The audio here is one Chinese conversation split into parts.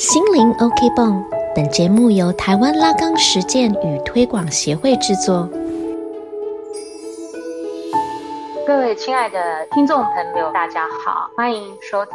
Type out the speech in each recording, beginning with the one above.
心灵 OK 泵，本节目由台湾拉钢实践与推广协会制作。各位亲爱的听众朋友，大家好，欢迎收听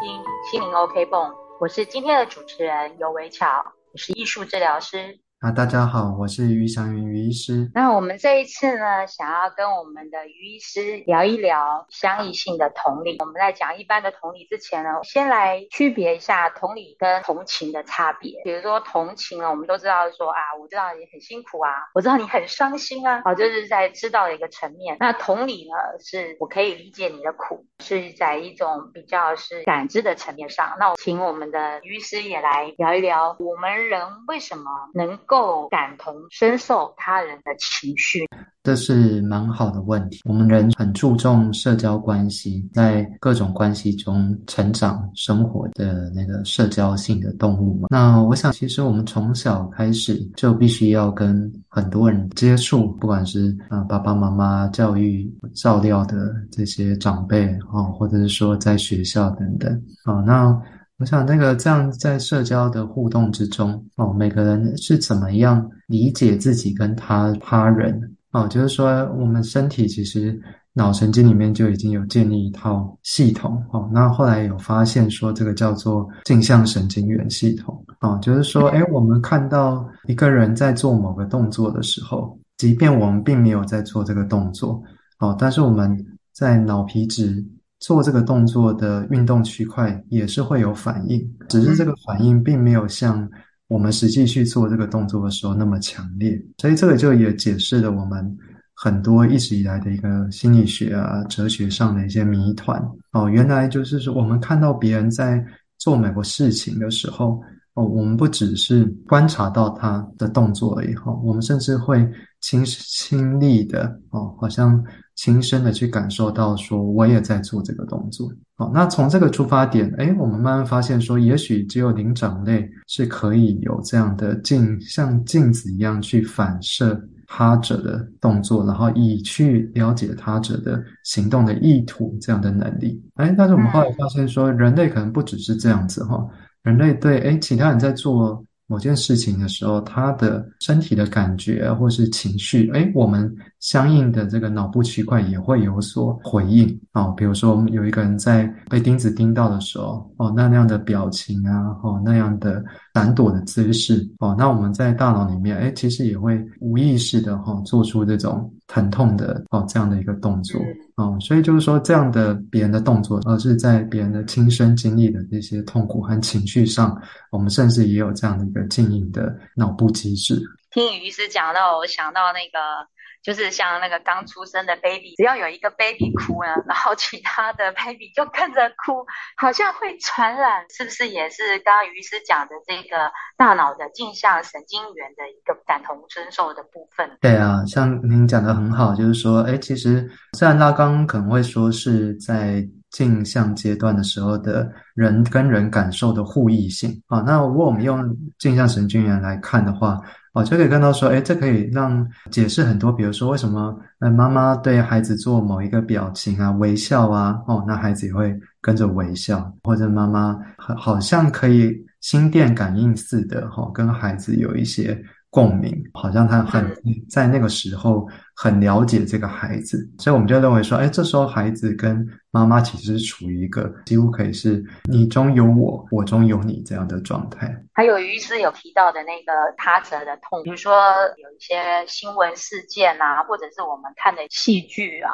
心灵 OK 泵，我是今天的主持人尤维巧，我是艺术治疗师。啊，大家好，我是于祥云于医师。那我们这一次呢，想要跟我们的于医师聊一聊相异性的同理。我们在讲一般的同理之前呢，先来区别一下同理跟同情的差别。比如说同情呢，我们都知道说啊，我知道你很辛苦啊，我知道你很伤心啊，好，就是在知道的一个层面。那同理呢，是我可以理解你的苦，是在一种比较是感知的层面上。那我请我们的于医师也来聊一聊，我们人为什么能够。感同身受他人的情绪，这是蛮好的问题。我们人很注重社交关系，在各种关系中成长、生活的那个社交性的动物嘛。那我想，其实我们从小开始就必须要跟很多人接触，不管是啊爸爸妈妈教育照料的这些长辈啊，或者是说在学校等等啊，那。我想，那个这样在社交的互动之中，哦，每个人是怎么样理解自己跟他他人？哦，就是说，我们身体其实脑神经里面就已经有建立一套系统，哦，那后来有发现说，这个叫做镜像神经元系统，哦，就是说，哎，我们看到一个人在做某个动作的时候，即便我们并没有在做这个动作，哦，但是我们在脑皮质。做这个动作的运动区块也是会有反应，只是这个反应并没有像我们实际去做这个动作的时候那么强烈，所以这个就也解释了我们很多一直以来的一个心理学啊、哲学上的一些谜团哦。原来就是说，我们看到别人在做某个事情的时候哦，我们不只是观察到他的动作而已哈，我们甚至会亲亲历的哦，好像。亲身的去感受到，说我也在做这个动作。好，那从这个出发点，哎，我们慢慢发现，说也许只有灵长类是可以有这样的镜，像镜子一样去反射他者的动作，然后以去了解他者的行动的意图这样的能力。哎，但是我们后来发现，说人类可能不只是这样子哈，人类对哎其他人在做。某件事情的时候，他的身体的感觉或是情绪，哎，我们相应的这个脑部区块也会有所回应哦。比如说，我们有一个人在被钉子钉到的时候，哦，那那样的表情啊，哦，那样的闪躲的姿势，哦，那我们在大脑里面，哎，其实也会无意识的哈，做出这种疼痛的哦这样的一个动作。哦，所以就是说，这样的别人的动作，而是在别人的亲身经历的这些痛苦和情绪上，我们甚至也有这样的一个静音的脑部机制。听雨医师讲到，我想到那个。就是像那个刚出生的 baby，只要有一个 baby 哭呢，然后其他的 baby 就跟着哭，好像会传染，是不是也是刚刚于师讲的这个大脑的镜像神经元的一个感同身受的部分？对啊，像您讲的很好，就是说，哎，其实虽然拉刚可能会说是在镜像阶段的时候的人跟人感受的互异性啊，那如果我们用镜像神经元来看的话。哦，就可以看到说，哎，这可以让解释很多，比如说为什么，呃，妈妈对孩子做某一个表情啊，微笑啊，哦，那孩子也会跟着微笑，或者妈妈好好像可以心电感应似的，哈，跟孩子有一些。共鸣，好像他很在那个时候很了解这个孩子，所以我们就认为说，哎，这时候孩子跟妈妈其实是处于一个几乎可以是你中有我，我中有你这样的状态。还有于师有提到的那个他者的痛，比如说有一些新闻事件啊，或者是我们看的戏剧啊。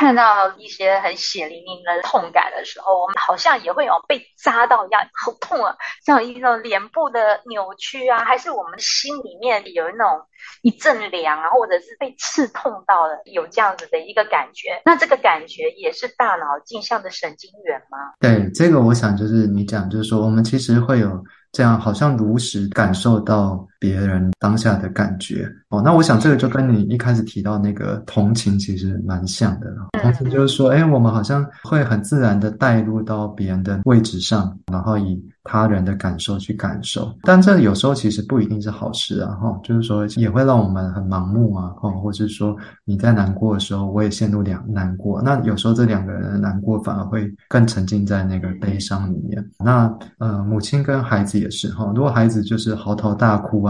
看到一些很血淋淋的痛感的时候，我们好像也会有被扎到一样，好痛啊！像一种脸部的扭曲啊，还是我们心里面有那种一阵凉啊，或者是被刺痛到了，有这样子的一个感觉。那这个感觉也是大脑镜像的神经元吗？对，这个我想就是你讲，就是说我们其实会有这样，好像如实感受到别人当下的感觉哦。那我想这个就跟你一开始提到那个同情其实蛮像的。同情就是说，哎，我们好像会很自然的带入到别人的位置上，然后以。他人的感受去感受，但这有时候其实不一定是好事啊，哈，就是说也会让我们很盲目啊，哈，或者是说你在难过的时候，我也陷入两难过，那有时候这两个人的难过反而会更沉浸在那个悲伤里面。那呃，母亲跟孩子也是哈，如果孩子就是嚎啕大哭啊，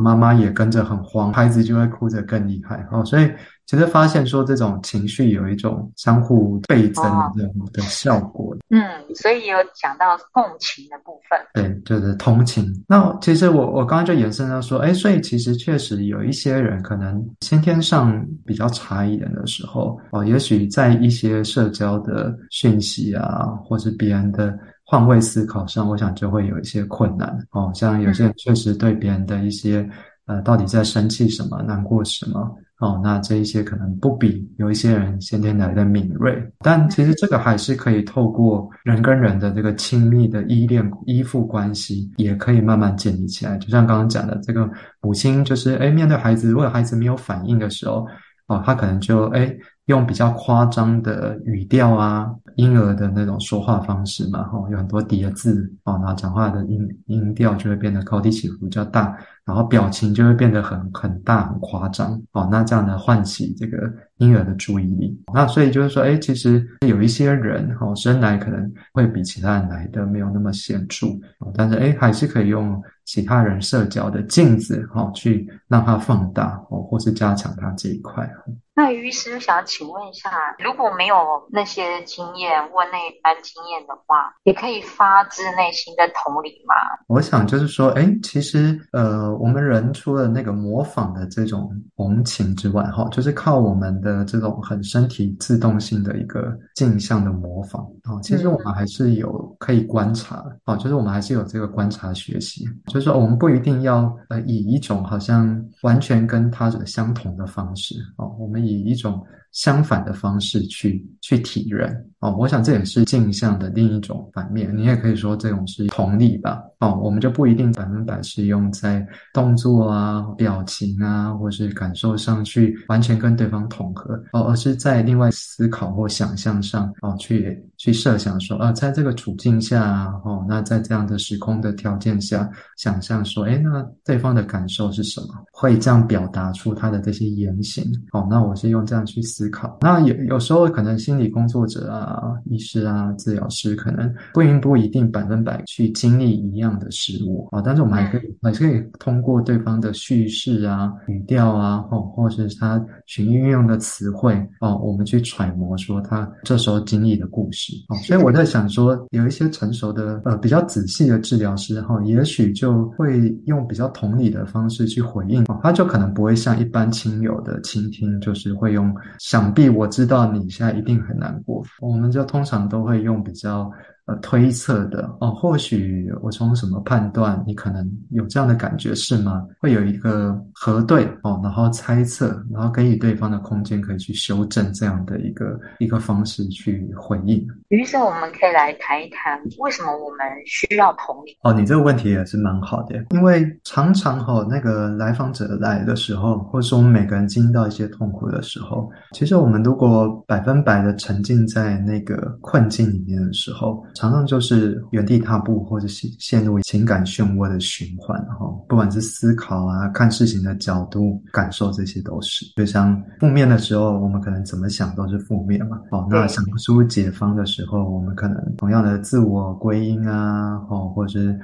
妈妈也跟着很慌，孩子就会哭得更厉害，哦，所以。其实发现说这种情绪有一种相互倍增的的效果。嗯，所以有讲到共情的部分。对，就是同情。那其实我我刚刚就延伸到说，哎，所以其实确实有一些人可能先天上比较差一点的时候，哦，也许在一些社交的讯息啊，或是别人的换位思考上，我想就会有一些困难。哦，像有些人确实对别人的一些呃，到底在生气什么、难过什么。哦，那这一些可能不比有一些人先天来的敏锐，但其实这个还是可以透过人跟人的这个亲密的依恋、依附关系，也可以慢慢建立起来。就像刚刚讲的，这个母亲就是哎，面对孩子，如果孩子没有反应的时候，哦，他可能就哎。用比较夸张的语调啊，婴儿的那种说话方式嘛，哈，有很多叠字哦，然后讲话的音音调就会变得高低起伏比较大，然后表情就会变得很很大很夸张哦，那这样呢唤起这个婴儿的注意力，那所以就是说，哎，其实有一些人哈生来可能会比其他人来的没有那么显著，但是哎还是可以用其他人社交的镜子哈去让它放大哦，或是加强它这一块。那于师想请问一下，如果没有那些经验或那一般经验的话，也可以发自内心的同理吗？我想就是说，哎，其实呃，我们人除了那个模仿的这种同情之外，哈，就是靠我们的这种很身体自动性的一个镜像的模仿啊，其实我们还是有可以观察啊，就是我们还是有这个观察学习，就是说我们不一定要呃以一种好像完全跟他者相同的方式啊，我们。以一种相反的方式去去体认哦，我想这也是镜像的另一种反面。你也可以说这种是同理吧哦，我们就不一定百分百是用在动作啊、表情啊，或是感受上去完全跟对方统合哦，而是在另外思考或想象上哦，去去设想说啊，在这个处境下哦，那在这样的时空的条件下，想象说，哎，那对方的感受是什么？会这样表达出他的这些言行哦，那我。是用这样去思考，那有有时候可能心理工作者啊、医师啊、治疗师可能不应不一定百分百去经历一样的事物啊，但是我们还可以还是可以通过对方的叙事啊、语调啊，或或是他群运用的词汇哦，我们去揣摩说他这时候经历的故事哦。所以我在想说，有一些成熟的呃比较仔细的治疗师哈，也许就会用比较同理的方式去回应哦，他就可能不会像一般亲友的倾听，就是。会用，想必我知道你现在一定很难过，我们就通常都会用比较。呃，推测的哦，或许我从什么判断，你可能有这样的感觉是吗？会有一个核对哦，然后猜测，然后给予对方的空间，可以去修正这样的一个一个方式去回应。于是我们可以来谈一谈，为什么我们需要同理？哦，你这个问题也是蛮好的，因为常常哈，那个来访者来的时候，或者说我们每个人经历到一些痛苦的时候，其实我们如果百分百的沉浸在那个困境里面的时候，常常就是原地踏步，或者是陷入情感漩涡的循环，哈，不管是思考啊、看事情的角度、感受，这些都是。就像负面的时候，我们可能怎么想都是负面嘛，哦，那想不出解方的时候，我们可能同样的自我归因啊，哦，或者是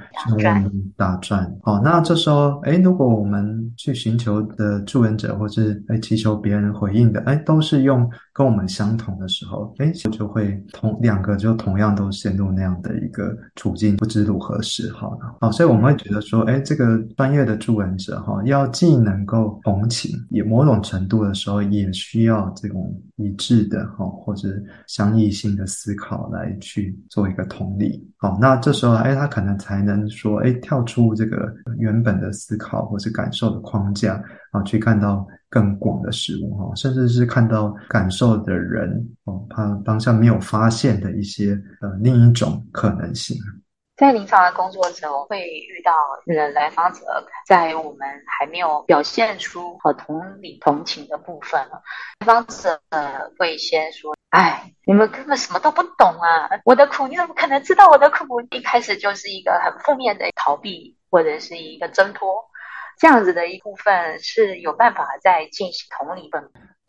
打转，哦，那这时候，哎，如果我们去寻求的助人者，或是哎祈求别人回应的，哎，都是用。跟我们相同的时候，哎，就就会同两个就同样都陷入那样的一个处境，不知如何是好呢？好，所以我们会觉得说，哎，这个专业的助人者哈，要既能够同情，也某种程度的时候也需要这种一致的哈，或者相异性的思考来去做一个同理。好，那这时候，哎，他可能才能说，哎，跳出这个原本的思考或是感受的框架啊，去看到。更广的事物哈，甚至是看到感受的人哦，他当下没有发现的一些呃另一种可能性。在临床的工作者，我会遇到的来访者，在我们还没有表现出和同理同情的部分，来访者会先说：“哎，你们根本什么都不懂啊！我的苦你怎么可能知道我的苦？”一开始就是一个很负面的逃避或者是一个挣脱，这样子的一部分是有办法在进行同理本。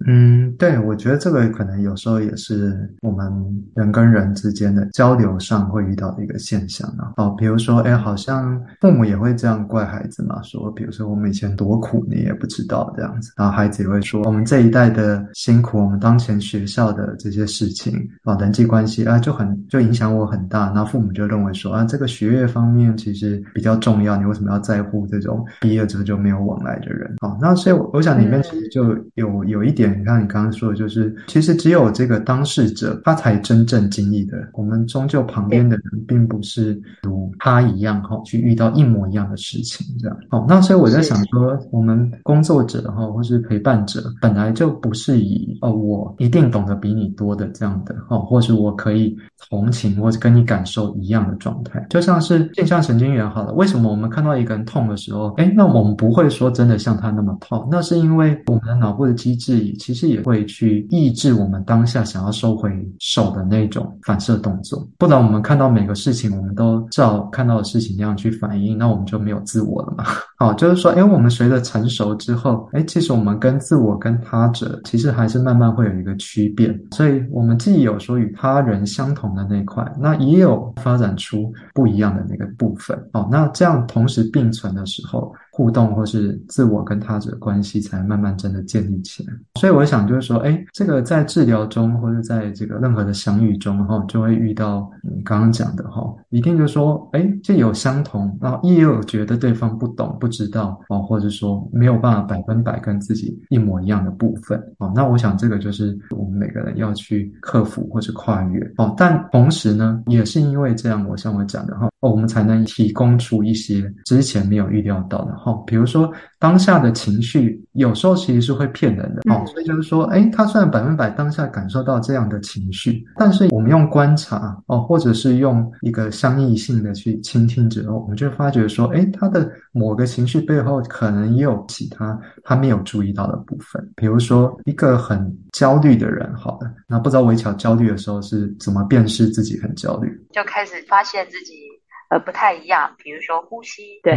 嗯，对，我觉得这个可能有时候也是我们人跟人之间的交流上会遇到的一个现象啊。哦，比如说，哎，好像父母也会这样怪孩子嘛，说，比如说我们以前多苦，你也不知道这样子。然后孩子也会说，我们这一代的辛苦，我们当前学校的这些事情啊，人际关系啊，就很就影响我很大。那父母就认为说，啊，这个学业方面其实比较重要，你为什么要在乎这种毕业之后就没有往来的人？啊，那所以我我想里面其实就有有一点。你看，你刚刚说的就是，其实只有这个当事者，他才真正经历的。我们终究旁边的人，并不是如他一样哈，去遇到一模一样的事情，这样。哦，那所以我在想说，我们工作者哈，或是陪伴者，本来就不是以哦，我一定懂得比你多的这样的哦，或是我可以同情或者跟你感受一样的状态。就像是镜像神经元好了，为什么我们看到一个人痛的时候，哎，那我们不会说真的像他那么痛？那是因为我们的脑部的机制。其实也会会去抑制我们当下想要收回手的那种反射动作，不然我们看到每个事情，我们都照看到的事情那样去反应，那我们就没有自我了嘛。好，就是说，哎，我们随着成熟之后，哎，其实我们跟自我跟他者，其实还是慢慢会有一个区别。所以，我们既有说与他人相同的那块，那也有发展出不一样的那个部分。哦，那这样同时并存的时候。互动或是自我跟他者关系才慢慢真的建立起来，所以我想就是说，哎，这个在治疗中或者在这个任何的相遇中哈，就会遇到你刚刚讲的哈，一定就说，哎，就有相同，然后也有觉得对方不懂不知道哦，或者说没有办法百分百跟自己一模一样的部分哦，那我想这个就是我们每个人要去克服或是跨越哦，但同时呢，也是因为这样，我像我讲的哈，我们才能提供出一些之前没有预料到的。好，比如说当下的情绪，有时候其实是会骗人的哦。所以就是说，哎，他虽然百分百当下感受到这样的情绪，但是我们用观察哦，或者是用一个相异性的去倾听之后，我们就发觉说，哎，他的某个情绪背后可能也有其他他没有注意到的部分。比如说，一个很焦虑的人，好的，那不知道韦巧焦虑的时候是怎么辨识自己很焦虑，就开始发现自己。呃，不太一样。比如说呼吸，对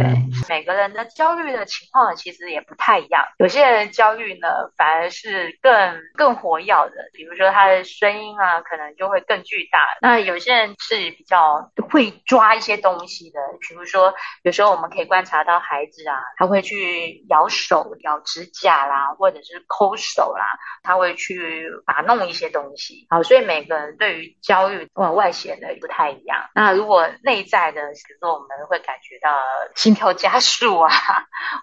每个人的焦虑的情况其实也不太一样。有些人焦虑呢，反而是更更活跃的。比如说他的声音啊，可能就会更巨大。那有些人是比较会抓一些东西的。比如说，有时候我们可以观察到孩子啊，他会去咬手、咬指甲啦，或者是抠手啦，他会去把弄一些东西。好，所以每个人对于焦虑外外显的不太一样。那如果内在的，比如说，我们会感觉到心跳加速啊，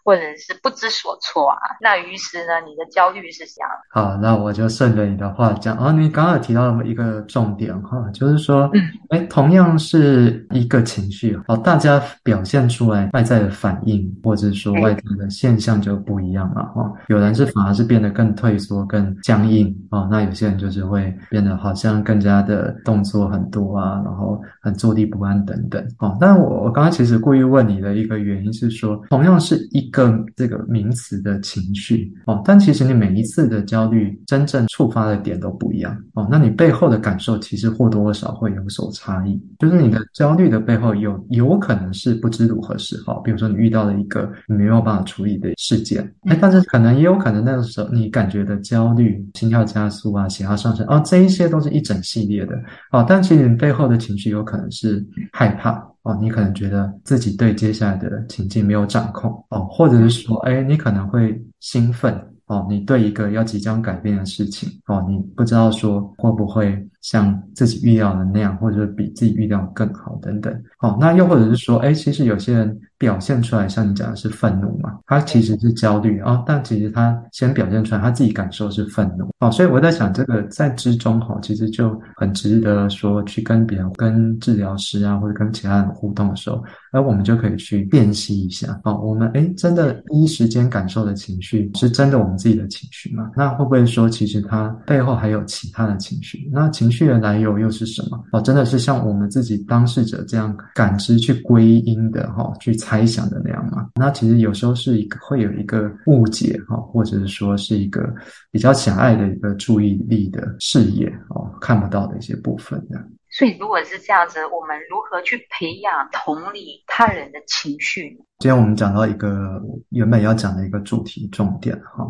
或者是不知所措啊。那于是呢，你的焦虑是这样。好，那我就顺着你的话讲。哦，你刚刚提到一个重点哈，就是说，哎，同样是一个情绪，哦，大家表现出来外在的反应，或者说外在的现象就不一样了。哈，有人是反而是变得更退缩、更僵硬哦，那有些人就是会变得好像更加的动作很多啊，然后很坐立不安等等。哦。但我我刚刚其实故意问你的一个原因是说，同样是一个这个名词的情绪哦，但其实你每一次的焦虑真正触发的点都不一样哦，那你背后的感受其实或多或少会有所差异。就是你的焦虑的背后有有可能是不知如何是好，比如说你遇到了一个你没有办法处理的事件，哎，但是可能也有可能那个时候你感觉的焦虑、心跳加速啊、血压上升哦，这一些都是一整系列的哦，但其实你背后的情绪有可能是害怕。哦，你可能觉得自己对接下来的情境没有掌控哦，或者是说，哎，你可能会兴奋哦，你对一个要即将改变的事情哦，你不知道说会不会像自己预料的那样，或者比自己预料更好等等。哦，那又或者是说，哎，其实有些人。表现出来，像你讲的是愤怒嘛，他其实是焦虑哦，但其实他先表现出来他自己感受是愤怒哦，所以我在想这个在之中哈，其实就很值得说去跟别人、跟治疗师啊或者跟其他人互动的时候，而我们就可以去辨析一下哦，我们哎真的第一时间感受的情绪是真的我们自己的情绪吗？那会不会说其实它背后还有其他的情绪？那情绪的来由又是什么？哦，真的是像我们自己当事者这样感知去归因的哈，去猜想的那样嘛？那其实有时候是一个会有一个误解哈，或者是说是一个比较狭隘的一个注意力的视野哦，看不到的一些部分的。所以如果是这样子，我们如何去培养同理他人的情绪呢？今天我们讲到一个原本要讲的一个主题重点哈。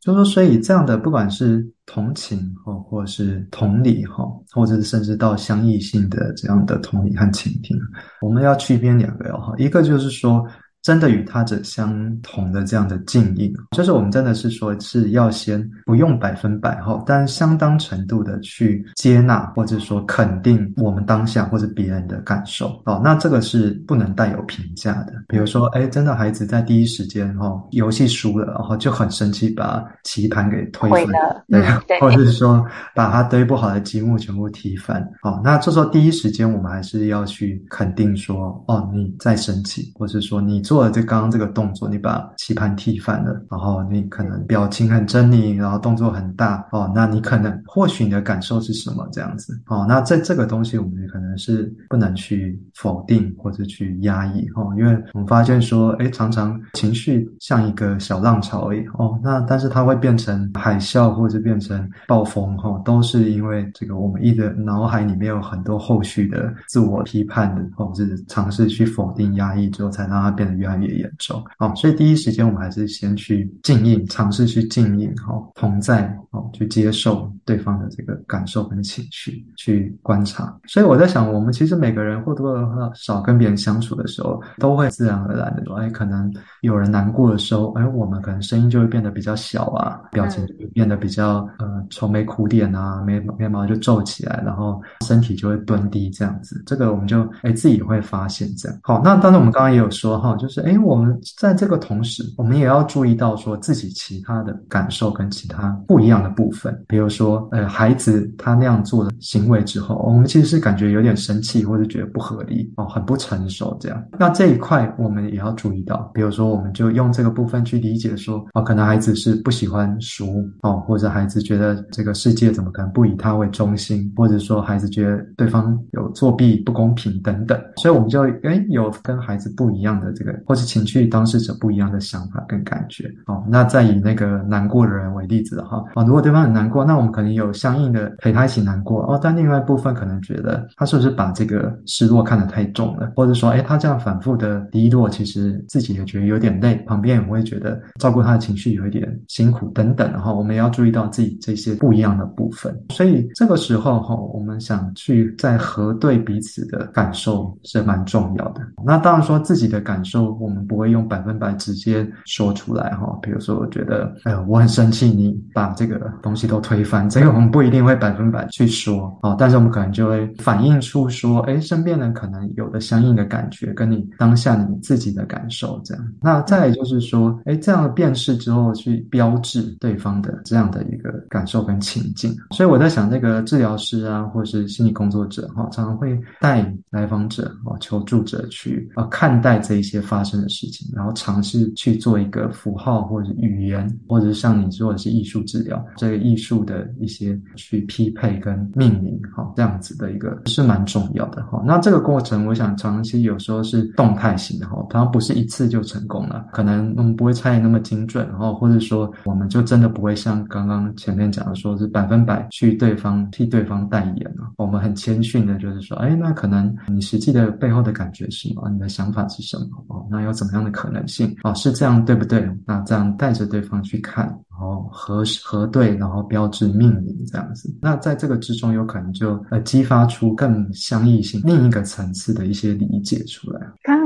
就说，所以这样的不管是同情哈，或是同理哈，或者是甚至到相异性的这样的同理和倾听，我们要区分两个哈，一个就是说。真的与他者相同的这样的境遇，就是我们真的是说是要先不用百分百哈，但相当程度的去接纳或者说肯定我们当下或者别人的感受哦。那这个是不能带有评价的。比如说，哎，真的孩子在第一时间哈游戏输了，然后就很生气，把棋盘给推翻，对，或者是说把他堆不好的积木全部踢翻。哦，那这时候第一时间我们还是要去肯定说，哦，你在生气，或者说你。做了这刚刚这个动作，你把棋盘踢翻了，然后你可能表情很狰狞，然后动作很大哦，那你可能或许你的感受是什么这样子哦？那在这个东西我们可能是不能去否定或者去压抑哦，因为我们发现说，哎，常常情绪像一个小浪潮而已哦，那但是它会变成海啸或者变成暴风哈，都是因为这个我们一直脑海里面有很多后续的自我批判的，或者是尝试去否定压抑之后，才让它变得。越来越严重哦，所以第一时间我们还是先去静应，尝试去静应哈，同在哦，去接受对方的这个感受跟情绪，去观察。所以我在想，我们其实每个人或多或少跟别人相处的时候，都会自然而然的说，哎，可能有人难过的时候，哎，我们可能声音就会变得比较小啊，表情就变得比较呃愁眉苦脸啊，眉眉毛就皱起来，然后身体就会蹲低这样子。这个我们就哎自己会发现这样。好，那当然我们刚刚也有说哈，就。是哎，我们在这个同时，我们也要注意到说自己其他的感受跟其他不一样的部分。比如说，呃，孩子他那样做的行为之后，我们其实是感觉有点生气，或者觉得不合理哦，很不成熟这样。那这一块我们也要注意到。比如说，我们就用这个部分去理解说，哦，可能孩子是不喜欢书哦，或者孩子觉得这个世界怎么可能不以他为中心，或者说孩子觉得对方有作弊不公平等等。所以我们就哎有跟孩子不一样的这个。或是情绪当事者不一样的想法跟感觉哦，那再以那个难过的人为例子哈啊，如果对方很难过，那我们可能有相应的陪他一起难过哦，但另外一部分可能觉得他是不是把这个失落看得太重了，或者说哎他这样反复的低落，其实自己也觉得有点累，旁边也会觉得照顾他的情绪有一点辛苦等等哈，我们也要注意到自己这些不一样的部分，所以这个时候哈，我们想去再核对彼此的感受是蛮重要的。那当然说自己的感受。我们不会用百分百直接说出来哈，比如说我觉得，哎，我很生气，你把这个东西都推翻，这个我们不一定会百分百去说哦，但是我们可能就会反映出说，哎，身边人可能有的相应的感觉，跟你当下你自己的感受这样。那再就是说，哎，这样的辨识之后去标志对方的这样的一个感受跟情境。所以我在想，那个治疗师啊，或是心理工作者哈，常常会带来访者哦，求助者去啊看待这一些发。发生的事情，然后尝试去做一个符号或者语言，或者是像你说的是艺术治疗，这个艺术的一些去匹配跟命名，哈，这样子的一个是蛮重要的，哈。那这个过程，我想长期有时候是动态型的，哈，它不是一次就成功了，可能我们不会猜的那么精准，然后或者说我们就真的不会像刚刚前面讲的，说是百分百去对方替对方代言了。我们很谦逊的，就是说，哎，那可能你实际的背后的感觉是什么？你的想法是什么？那有怎么样的可能性哦？是这样对不对？那这样带着对方去看。然后核核对，然后标志命名这样子，那在这个之中有可能就呃激发出更相异性另一个层次的一些理解出来。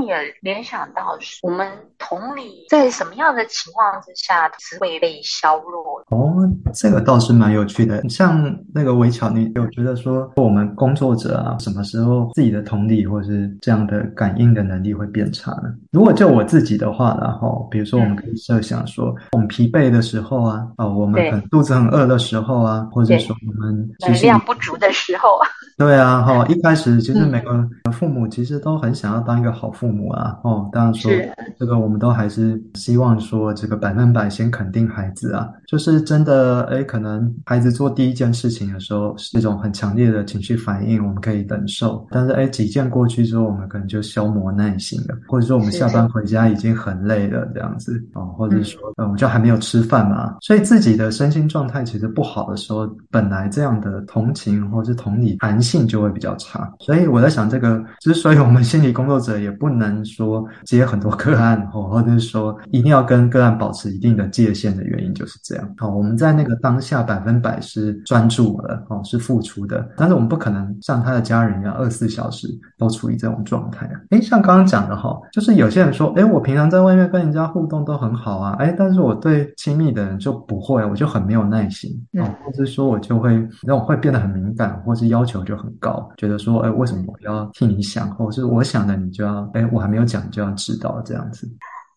刚也联想到，我们同理在什么样的情况之下是会被削弱？哦，这个倒是蛮有趣的。像那个韦巧，你有觉得说我们工作者啊，什么时候自己的同理或是这样的感应的能力会变差呢？如果就我自己的话，然后比如说我们可以设想说，我们疲惫的时候啊，哦，我们很肚子很饿的时候啊，或者说我们能量不足的时候啊，对啊，哈，一开始其实每个父母其实都很想要当一个好父母啊，哦，当然说这个我们都还是希望说这个百分百先肯定孩子啊，就是真的，哎，可能孩子做第一件事情的时候是一种很强烈的情绪反应，我们可以忍受，但是哎，几件过去之后，我们可能就消磨耐心了，或者说我们下班回家已经很累了这样子哦，或者说呃，我就还没有吃饭嘛，所以自己的身心状态其实不好的时候，本来这样的同情或是同理弹性就会比较差，所以我在想，这个之所以我们心理工作者也不能说接很多个案，或或者是说一定要跟个案保持一定的界限的原因就是这样。好，我们在那个当下百分百是专注的，哦，是付出的，但是我们不可能像他的家人一样二十四小时都处于这种状态啊。诶，像刚刚讲的哈，就是有些人说，诶，我平常在外面跟人家互动都很好啊，诶，但是我对亲密的人就不会，我就很没有耐心，哦，或者说我就会那我会变得很敏感，或是要求就很高，觉得说，诶，为什么我要替你想，或者是我想的你就要，诶，我还没有讲就要知道这样子。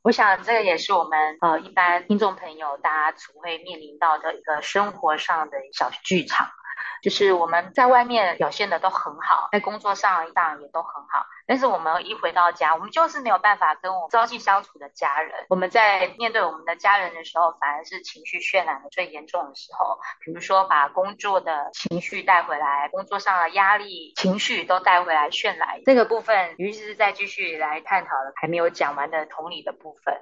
我想这个也是我们呃一般听众朋友大家总会面临到的一个生活上的小剧场。就是我们在外面表现的都很好，在工作上上也都很好，但是我们一回到家，我们就是没有办法跟我朝夕相处的家人。我们在面对我们的家人的时候，反而是情绪渲染的最严重的时候。比如说把工作的情绪带回来，工作上的压力情绪都带回来渲染这个部分，于是再继续来探讨了还没有讲完的同理的部分。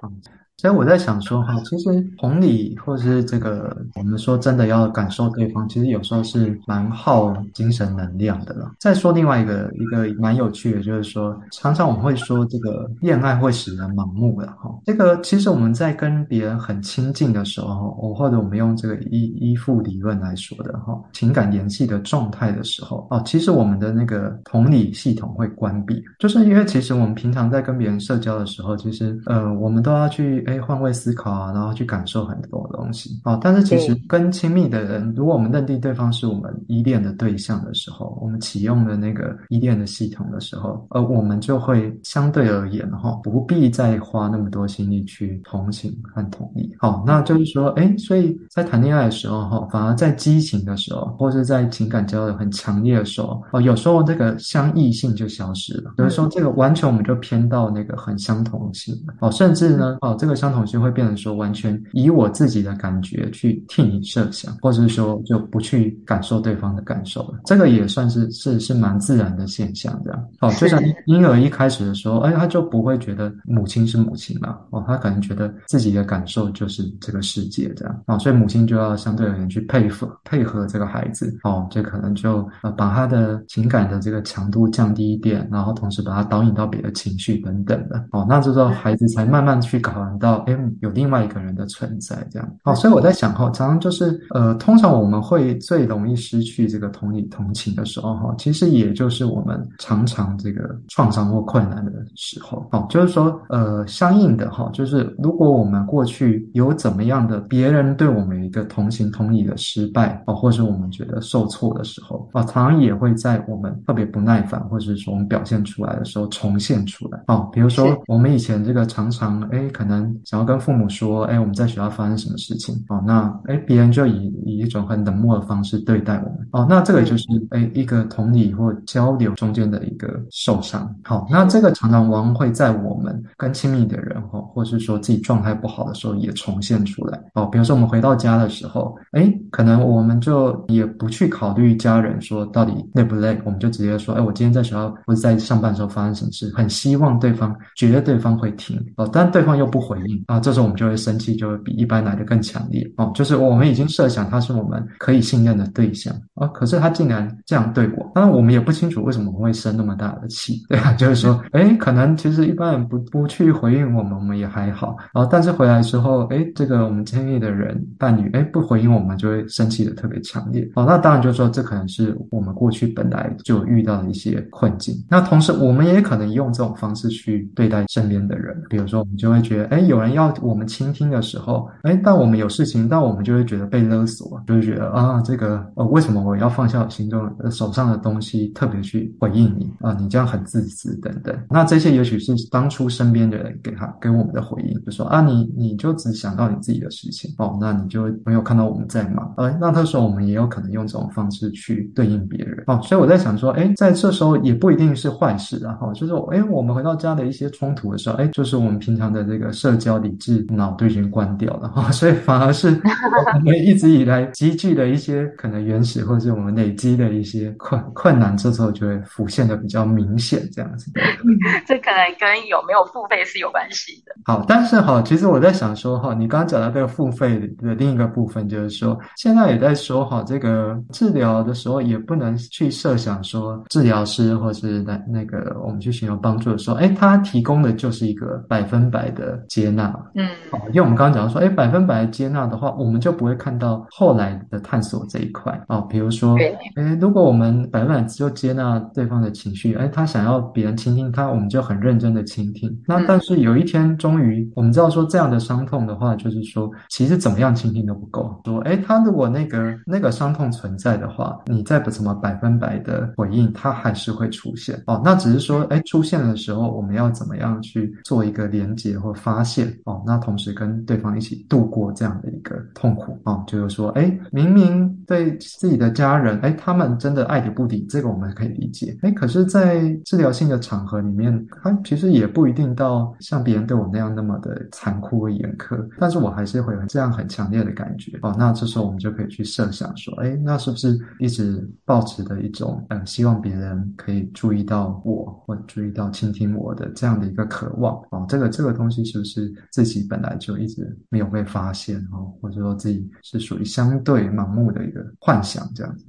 所以我在想说哈，其实同理或者是这个，我们说真的要感受对方，其实有时候是蛮耗精神能量的了。再说另外一个一个蛮有趣的，就是说常常我们会说这个恋爱会使人盲目的哈。这个其实我们在跟别人很亲近的时候，我或者我们用这个依依附理论来说的哈，情感联系的状态的时候哦，其实我们的那个同理系统会关闭，就是因为其实我们平常在跟别人社交的时候，其实呃，我们都要去。哎，换位思考啊，然后去感受很多东西哦。但是其实跟亲密的人，如果我们认定对方是我们依恋的对象的时候，我们启用的那个依恋的系统的时候，呃，我们就会相对而言哈，不必再花那么多心力去同情和同意。好，那就是说，哎，所以在谈恋爱的时候哈，反而在激情的时候，或者在情感交流很强烈的时候，哦，有时候这个相异性就消失了。有时候这个完全我们就偏到那个很相同性哦，甚至呢，哦，这个。相同性会变成说，完全以我自己的感觉去替你设想，或者是说就不去感受对方的感受了。这个也算是是是蛮自然的现象，这样。哦，就像婴儿一开始的时候，哎，他就不会觉得母亲是母亲了，哦，他可能觉得自己的感受就是这个世界这样。哦，所以母亲就要相对而言去配合配合这个孩子，哦，这可能就呃把他的情感的这个强度降低一点，然后同时把他导引到别的情绪等等的。哦，那这时候孩子才慢慢去考量到。到哎，有另外一个人的存在，这样。哦，所以我在想哈，常常就是呃，通常我们会最容易失去这个同理同情的时候哈，其实也就是我们常常这个创伤或困难的时候。哦，就是说呃，相应的哈，就是如果我们过去有怎么样的别人对我们一个同情同理的失败哦，或者我们觉得受挫的时候啊，常常也会在我们特别不耐烦或者是说我们表现出来的时候重现出来。哦，比如说我们以前这个常常哎，可能。想要跟父母说，哎，我们在学校发生什么事情？哦，那哎，别人就以以一种很冷漠的方式对待我们。哦，那这个就是哎一个同理或交流中间的一个受伤。好，那这个常常往往会在我们跟亲密的人哈，或是说自己状态不好的时候也重现出来。哦，比如说我们回到家的时候，哎，可能我们就也不去考虑家人说到底累不累，我们就直接说，哎，我今天在学校或者在上班的时候发生什么事，很希望对方觉得对方会听。哦，但对方又不回。啊，这时候我们就会生气，就会比一般来的更强烈哦。就是我们已经设想他是我们可以信任的对象啊，可是他竟然这样对我，当然我们也不清楚为什么会生那么大的气，对啊，就是说，哎，可能其实一般人不不去回应我们，我们也还好，然后但是回来之后，哎，这个我们亲密的人伴侣，哎，不回应我们，就会生气的特别强烈。哦，那当然就是说，这可能是我们过去本来就遇到的一些困境。那同时，我们也可能用这种方式去对待身边的人，比如说，我们就会觉得，哎，有人要我们倾听的时候，哎，但我们有事情，但我们就会觉得被勒索，就会觉得啊，这个呃，为什么我要放下我心中手上的东西，特别去回应你啊？你这样很自私等等。那这些也许是当初身边的人给他给我们的回应，就说啊，你你就只想到你自己的事情哦，那你就没有看到我们在忙。呃，那这时候我们也有可能用这种方式去对应别人哦，所以我在想说，哎，在这时候也不一定是坏事啊，哈，就是哎，我们回到家的一些冲突的时候，哎，就是我们平常的这个社交理智脑都已经关掉了哈，所以反而是 我们一直以来积聚的一些可能原始或者是我们累积的一些困困难，这时候就会浮现的比较明显，这样子。这可能跟有没有付费是有关系的。好，但是哈，其实我在想说哈，你刚刚讲到这个付费的另一个部分，就是说现在也在说哈，这个治疗的时候也不能去设想说治疗师或是那那个我们去寻求帮助的时候，哎，他提供的就是一个百分百的接纳。嗯，哦，因为我们刚刚讲说，哎，百分百的接纳的话，我们就不会看到后来的探索这一块哦。比如说，哎，如果我们百分百就接纳对方的情绪，哎，他想要别人倾听他，我们就很认真的倾听。那但是有一天，终于我们知道说这样的伤痛的话，就是说，其实怎么样倾听都不够。说，哎，他如果那个那个伤痛存在的话，你再不怎么百分百的回应，他还是会出现。哦，那只是说，哎，出现的时候，我们要怎么样去做一个连接或发现？哦，那同时跟对方一起度过这样的一个痛苦。哦，就是说，哎，明明对自己的家人，哎，他们真的爱理不理，这个我们可以理解。哎，可是，在治疗性的场合里面，他其实也不一定到像别人对我那样那么的残酷和严苛，但是我还是会有这样很强烈的感觉。哦，那这时候我们就可以去设想说，哎，那是不是一直保持的一种，嗯，希望别人可以注意到我，或注意到倾听我的这样的一个渴望？哦，这个这个东西是不是自己本来就一直没有被发现？哦，或者说自己是属于相对盲目的一个幻想这样子？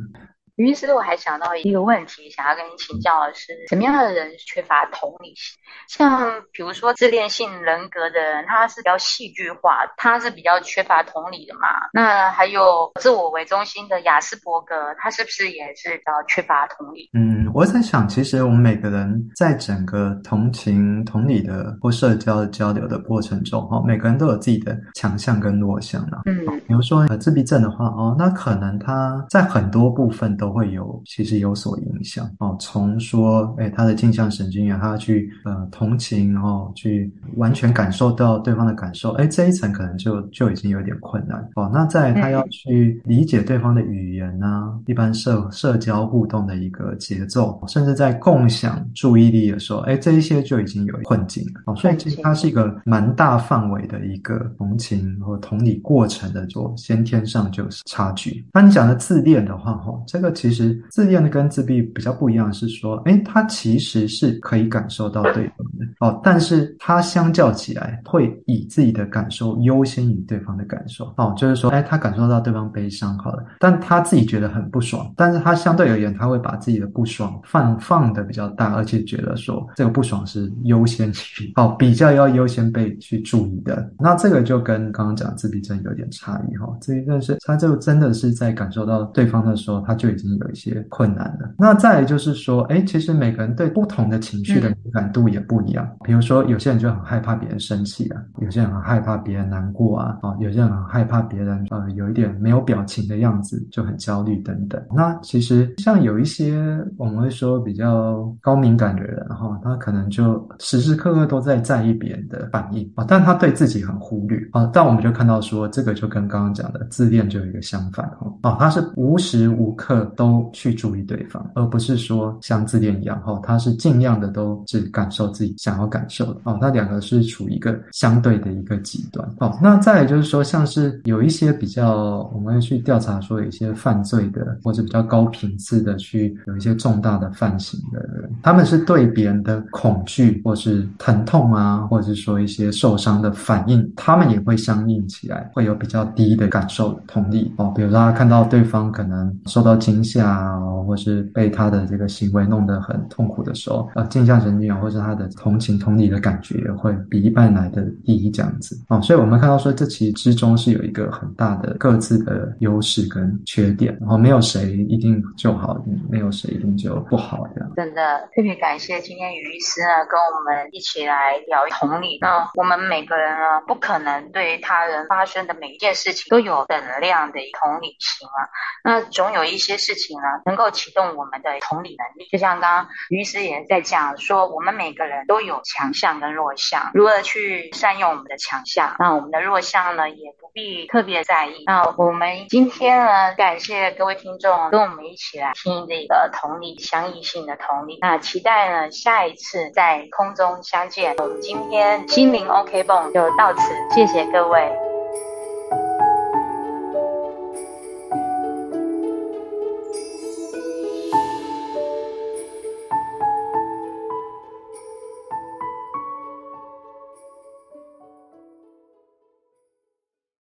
于是，我还想到一个问题，想要跟你请教的是，什么样的人缺乏同理心？像比如说自恋性人格的人，他是比较戏剧化，他是比较缺乏同理的嘛？那还有自我为中心的雅斯伯格，他是不是也是比较缺乏同理？嗯，我在想，其实我们每个人在整个同情、同理的或社交的交流的过程中，哈，每个人都有自己的强项跟弱项啊。嗯，比如说自闭症的话，哦，那可能他在很多部分都。都会有其实有所影响哦。从说，哎，他的镜像神经元，他去呃同情，然后去完全感受到对方的感受，哎，这一层可能就就已经有点困难哦。那在他要去理解对方的语言呢，一般社社交互动的一个节奏，甚至在共享注意力的时候，哎，这一些就已经有困境了哦。所以其实它是一个蛮大范围的一个同情和同理过程的，做先天上就是差距。那你讲的自恋的话，哈，这个。其实自恋的跟自闭比较不一样，是说，哎，他其实是可以感受到对方的哦，但是他相较起来会以自己的感受优先于对方的感受哦，就是说，哎，他感受到对方悲伤好了，但他自己觉得很不爽，但是他相对而言，他会把自己的不爽放放的比较大，而且觉得说这个不爽是优先哦，比较要优先被去注意的。那这个就跟刚刚讲自闭症有点差异哈，自闭症是他就真的是在感受到对方的时候，他就已经。有一些困难的。那再就是说，哎，其实每个人对不同的情绪的敏感度也不一样。比如说，有些人就很害怕别人生气啊，有些人很害怕别人难过啊，啊，有些人很害怕别人呃有一点没有表情的样子就很焦虑等等。那其实像有一些我们会说比较高敏感的人哈，他可能就时时刻刻都在在意别人的反应啊，但他对自己很忽略啊。但我们就看到说，这个就跟刚刚讲的自恋就有一个相反哈，啊，他是无时无刻。都去注意对方，而不是说像自恋一样哈，他是尽量的都只感受自己想要感受的哦。那两个是处于一个相对的一个极端哦。那再来就是说，像是有一些比较，我们会去调查说，有一些犯罪的或者比较高频次的去有一些重大的犯行的人，他们是对别人的恐惧或是疼痛啊，或者是说一些受伤的反应，他们也会相应起来，会有比较低的感受同理哦。比如说他看到对方可能受到惊。下，或是被他的这个行为弄得很痛苦的时候，呃，镜像神经元或是他的同情同理的感觉会比一般来的低，这样子哦。所以我们看到说，这其实之中是有一个很大的各自的优势跟缺点，然后没有谁一定就好，没有谁一定就不好的。真的特别感谢今天于医师呢，跟我们一起来聊同理。那我们每个人呢，不可能对他人发生的每一件事情都有等量的同理心啊。那总有一些事情呢，能够启动我们的同理能力。就像刚刚于师也在讲说，我们每个人都有强项跟弱项，如何去善用我们的强项，那我们的弱项呢，也不必特别在意。那我们今天呢，感谢各位听众跟我们一起来听这个同理相异性的同理。那期待呢，下一次在空中相见。我们今天心灵 OK 泵就到此，谢谢各位。